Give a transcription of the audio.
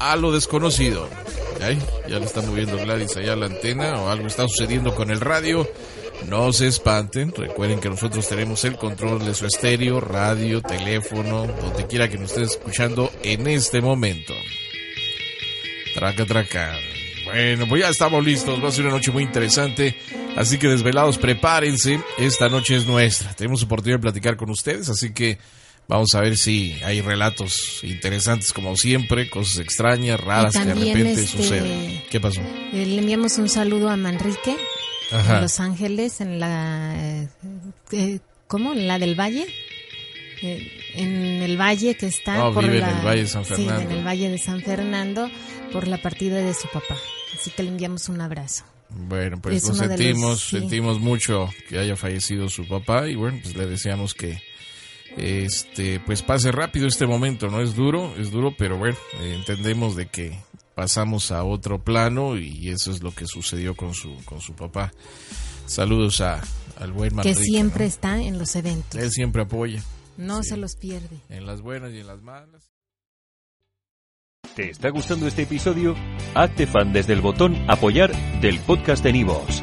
a lo desconocido. Ya le está moviendo Gladys allá la antena o algo está sucediendo con el radio. No se espanten, recuerden que nosotros tenemos el control de su estéreo, radio, teléfono, donde quiera que nos estén escuchando en este momento. Traca, traca. Bueno, pues ya estamos listos, va a ser una noche muy interesante, así que desvelados, prepárense, esta noche es nuestra, tenemos oportunidad de platicar con ustedes, así que Vamos a ver si hay relatos interesantes como siempre, cosas extrañas, raras que de repente este, suceden. ¿Qué pasó? Eh, le enviamos un saludo a Manrique en Los Ángeles, en la eh, eh, ¿cómo? En la del Valle. en el valle que está oh, por vive en el Valle de San Fernando. Sí, en el Valle de San Fernando por la partida de su papá. Así que le enviamos un abrazo. Bueno, pues nos sentimos, sentimos mucho que haya fallecido su papá y bueno, pues le deseamos que este pues pase rápido este momento, ¿no? Es duro, es duro, pero bueno, eh, entendemos de que pasamos a otro plano y eso es lo que sucedió con su, con su papá. Saludos a, al buen Que siempre está en los eventos. Él siempre apoya. No se los pierde. En las buenas y en las malas. ¿Te está gustando este episodio? Hazte fan desde el botón apoyar del podcast de Nivos.